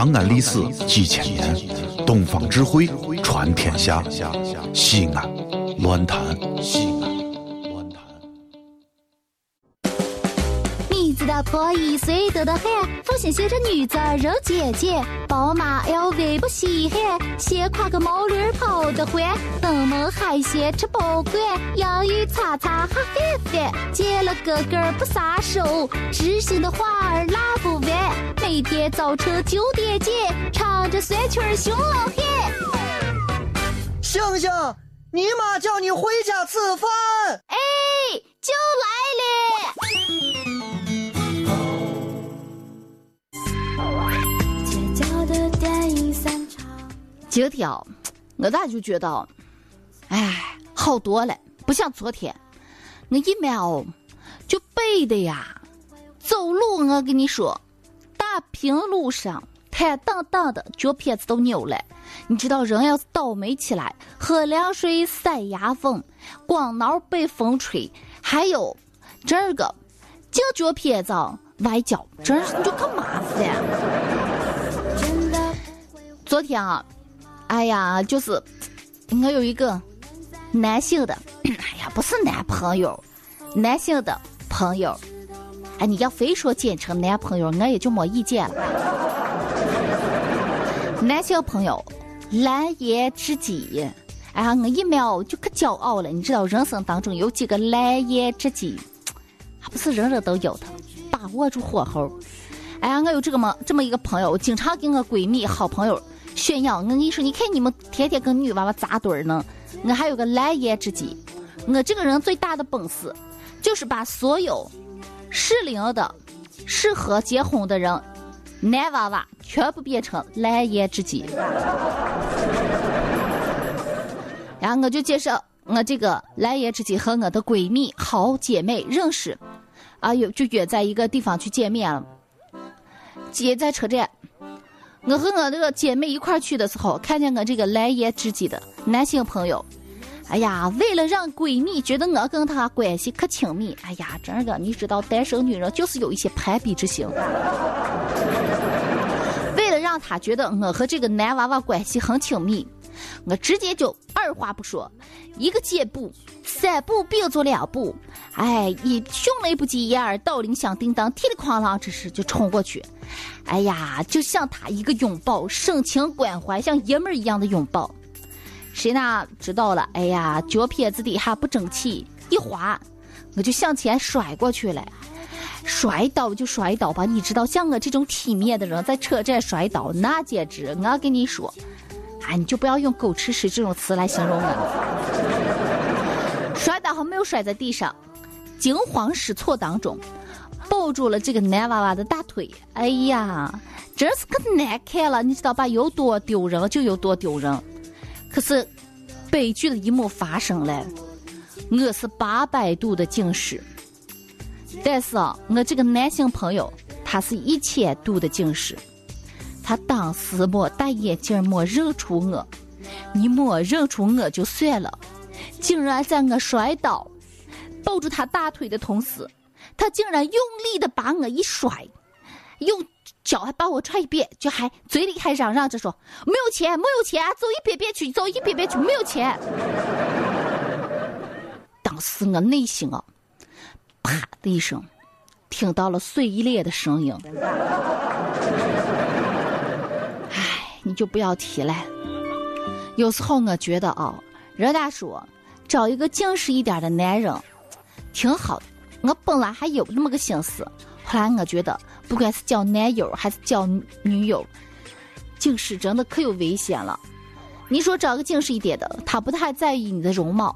长安历史几千年，东方智慧传天下。西安，乱谈，你知道破一岁多的很，父亲写着女子人姐姐，宝马 LV 不稀罕，先挎个毛驴跑得欢，登门海鲜吃不惯，洋芋擦擦哈翻翻，见了哥哥不撒手，知心的话儿拉不完，每天早晨九点见，唱着酸曲儿熊老汉。星星，你妈叫你回家吃饭。哎，今天我咋就觉得，哎，好多了，不像昨天。我一瞄，就背的呀，走路我跟你说，大平路上，坦荡荡的，脚皮子都扭了。你知道，人要是倒霉起来，喝凉水塞牙缝，光脑被风吹，还有这个净脚皮子崴脚，真是你就可麻烦。昨天啊，哎呀，就是我有一个男性的，哎呀，不是男朋友，男性的朋友，哎，你要非说简称男朋友，我也就没意见了。男性朋友。蓝颜知己，哎呀，我一秒就可骄傲了。你知道人生当中有几个蓝颜知己，还不是人人都有的，把握住火候。哎呀，我有这个么这么一个朋友，经常跟我闺蜜、好朋友炫耀。我跟你说，你看你们天天跟女娃娃扎堆儿呢，我还有个蓝颜知己。我这个人最大的本事，就是把所有适龄的、适合结婚的人。男娃娃全部变成蓝颜知己，然后我就介绍我这个蓝颜知己和我的闺蜜好姐妹认识，啊，有就约在一个地方去见面了。接在车站，我和我这个姐妹一块去的时候，看见我这个蓝颜知己的男性朋友，哎呀，为了让闺蜜觉得我跟她关系可亲密，哎呀，真的，你知道单身女人就是有一些攀比之心。他觉得我和这个男娃娃关系很亲密，我直接就二话不说，一个箭步，三步并作两步，哎，一迅雷不及掩耳盗铃响叮当，噼里哐啷之势就冲过去，哎呀，就像他一个拥抱，深情关怀，像爷们儿一样的拥抱。谁哪知道了？哎呀，脚撇子底下不争气，一滑，我就向前甩过去了。摔倒就摔倒吧，你知道像我这种体面的人在车站摔倒，那简直我跟你说，哎，你就不要用狗吃屎这种词来形容我。摔倒还没有摔在地上，惊慌失措当中，抱住了这个男娃娃的大腿。哎呀，真是可难看了，你知道吧？有多丢人就有多丢人。可是，悲剧的一幕发生了，我是八百度的近视。但是啊，我这个男性朋友，他是一千度的近视，他当时没戴眼镜，没认出我，你没认出我就算了，竟然在我摔倒、抱住他大腿的同时，他竟然用力的把我一甩，用脚还把我踹一遍，就还嘴里还嚷嚷着说没有钱，没有钱，走一边边去，走一边边去，没有钱。当时我内心啊。啪的一声，听到了碎裂的声音。唉，你就不要提了。有时候我觉得啊，人家说找一个近视一点的男人挺好的。我本来还有那么个心思，后来我觉得，不管是交男友还是交女友，近视真的可有危险了。你说找个近视一点的，他不太在意你的容貌，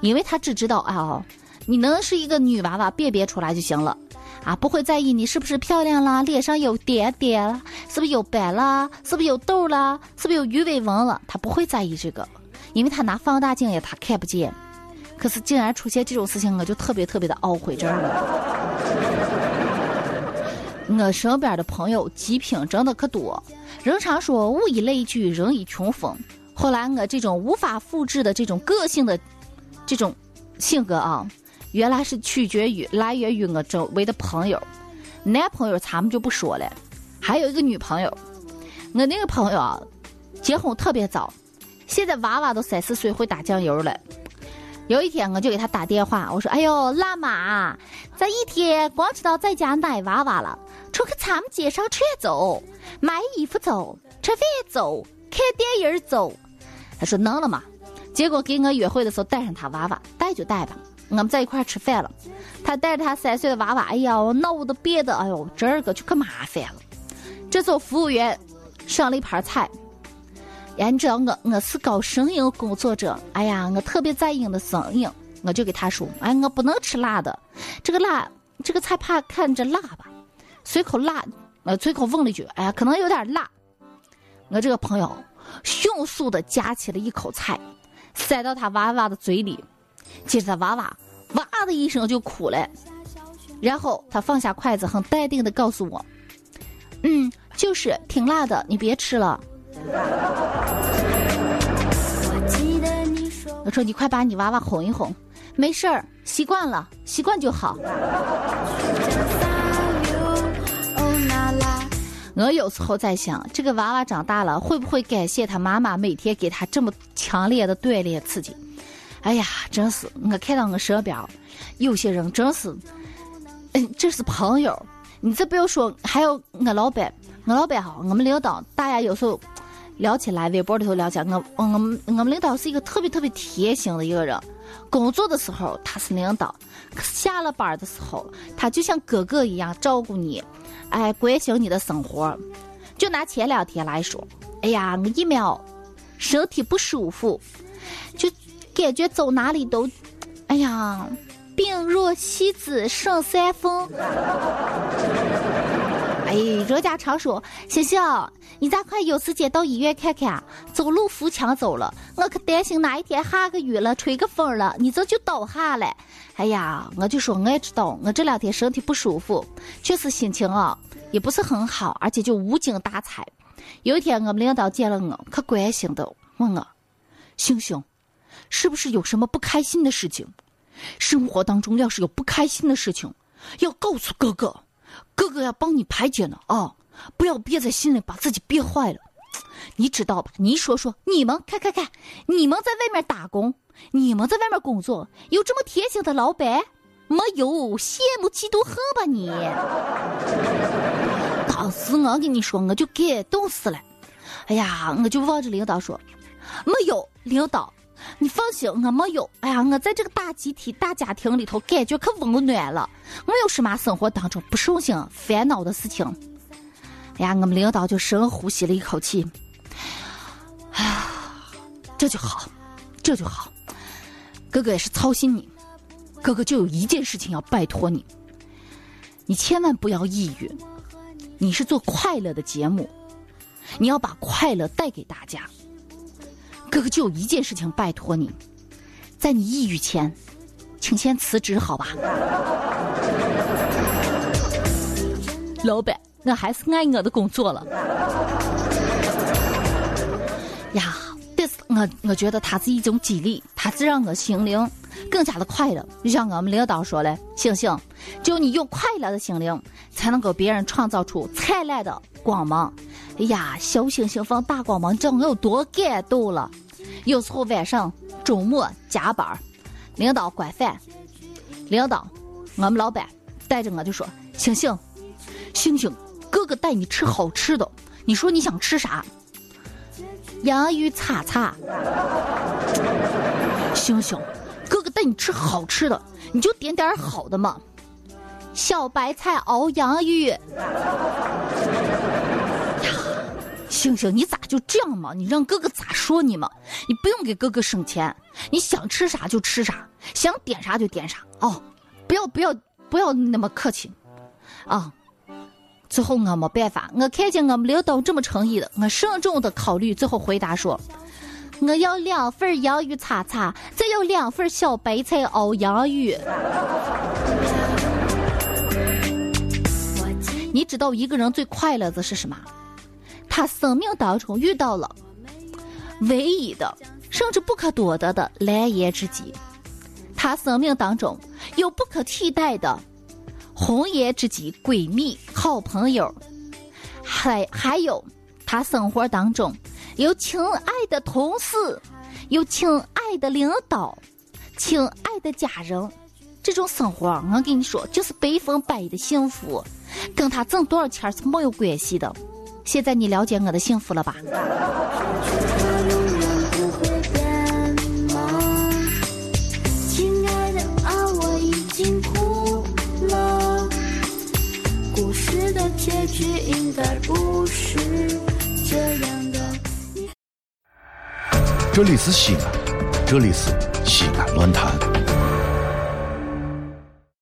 因为他只知道啊。你能是一个女娃娃辨别出来就行了，啊，不会在意你是不是漂亮啦，脸上有点点了，是不是有斑啦，是不是有痘啦，是不是有鱼尾纹了？他不会在意这个，因为他拿放大镜也他看不见。可是竟然出现这种事情，我就特别特别的懊悔这儿了。我身边的朋友极品真的可多，人常说物以类聚，人以群分。后来我这种无法复制的这种个性的这种性格啊。原来是取决于来源于我周围的朋友，男朋友咱们就不说了，还有一个女朋友，我那个朋友啊，结婚特别早，现在娃娃都三四岁会打酱油了。有一天我就给他打电话，我说：“哎呦，辣妈，这一天光知道在家奶娃娃了，出去咱们街上串走，买衣服走，吃饭走，看电影走。”他说：“能了嘛。”结果给我约会的时候带上他娃娃，带就带吧。我们在一块吃饭了，他带着他三岁的娃娃，哎呀，闹得别的，哎呦，这个就可麻烦了。这时候服务员上了一盘菜，呀，你知道我我是搞声音工作者，哎呀，我特别在意的声音，我就给他说，哎，我不能吃辣的，这个辣，这个菜怕看着辣吧，随口辣，呃，随口问了一句，哎呀，可能有点辣。我这个朋友迅速的夹起了一口菜，塞到他娃娃的嘴里，接着娃娃哇的一声就哭了，然后他放下筷子，很淡定的告诉我。嗯，就是挺辣的，你别吃了。我说你快把你娃娃哄一哄，没事儿，习惯了，习惯就好。我有时候在想，这个娃娃长大了会不会感谢他妈妈每天给他这么强烈的锻炼刺激？哎呀，真是我看到我身边有些人真是，嗯，这是朋友。你这不要说，还有我老板，我老板哈，我们领导，大家有时候聊起来，微博里头聊起来，我我们我们领导是一个特别特别贴心的一个人。工作的时候他是领导，可下了班的时候，他就像哥哥一样照顾你，哎，关心你的生活。就拿前两天来说，哎呀，我一秒身体不舒服，感觉走哪里都，哎呀。病若西子胜三分。哎，人家常说，星星，你咋快有时间到医院看看？走路扶墙走了，我可担心哪一天下个雨了，吹个风了，你这就倒下了。哎呀，我就说我也知道，我这两天身体不舒服，确实心情啊也不是很好，而且就无精打采。有一天我们领导见了我，可关心的问我，星星，是不是有什么不开心的事情？生活当中要是有不开心的事情，要告诉哥哥，哥哥要帮你排解呢啊！不要憋在心里，把自己憋坏了。你知道吧？你说说，你们看看看，你们在外面打工，你们在外面工作，有这么贴心的老板没有？羡慕嫉妒恨吧你！当时我跟你说，我就感动死了。哎呀，我就望着领导说，没有领导。你放心，我没有。哎呀，我在这个大集体、大家庭里头，感觉可温暖了。我有什么生活当中不顺心、烦恼的事情？哎呀，我们领导就深呼吸了一口气，啊，这就好，这就好。哥哥也是操心你，哥哥就有一件事情要拜托你，你千万不要抑郁。你是做快乐的节目，你要把快乐带给大家。哥哥就有一件事情拜托你，在你抑郁前，请先辞职，好吧？老板，我还是爱我的工作了。呀，但是我我觉得它是一种激励，它是让我心灵更加的快乐。就像我们领导说的，星星，只有你用快乐的心灵，才能给别人创造出灿烂的光芒。哎呀，小星星放大光芒，你知道我有多感动了？有时候晚上、周末加班，领导管饭，领导，我们老板带着我就说：“星星，星星，哥哥带你吃好吃的，你说你想吃啥？”洋芋擦擦。星星，哥哥带你吃好吃的，你就点点好的嘛。小白菜熬洋芋。星星，你咋就这样嘛？你让哥哥咋说你嘛？你不用给哥哥省钱，你想吃啥就吃啥，想点啥就点啥哦。不要不要不要那么客气，啊！最后我没办法，我看见我们领导这么诚意的，我慎重的考虑，最后回答说：我要两份洋芋擦擦，再要两份小白菜熬洋芋。你知道一个人最快乐的是什么？他生命当中遇到了。唯一的，甚至不可多得的蓝颜知己；他生命当中有不可替代的红颜知己、闺蜜、好朋友，还还有他生活当中有亲爱的同事，有亲爱的领导，亲爱的家人，这种生活，我跟你说，就是百分百的幸福，跟他挣多少钱是没有关系的。现在你了解我的幸福了吧？亲爱的啊，我已经哭了。故事的结局应该不是这样的。这里是西安，这里是西安论坛。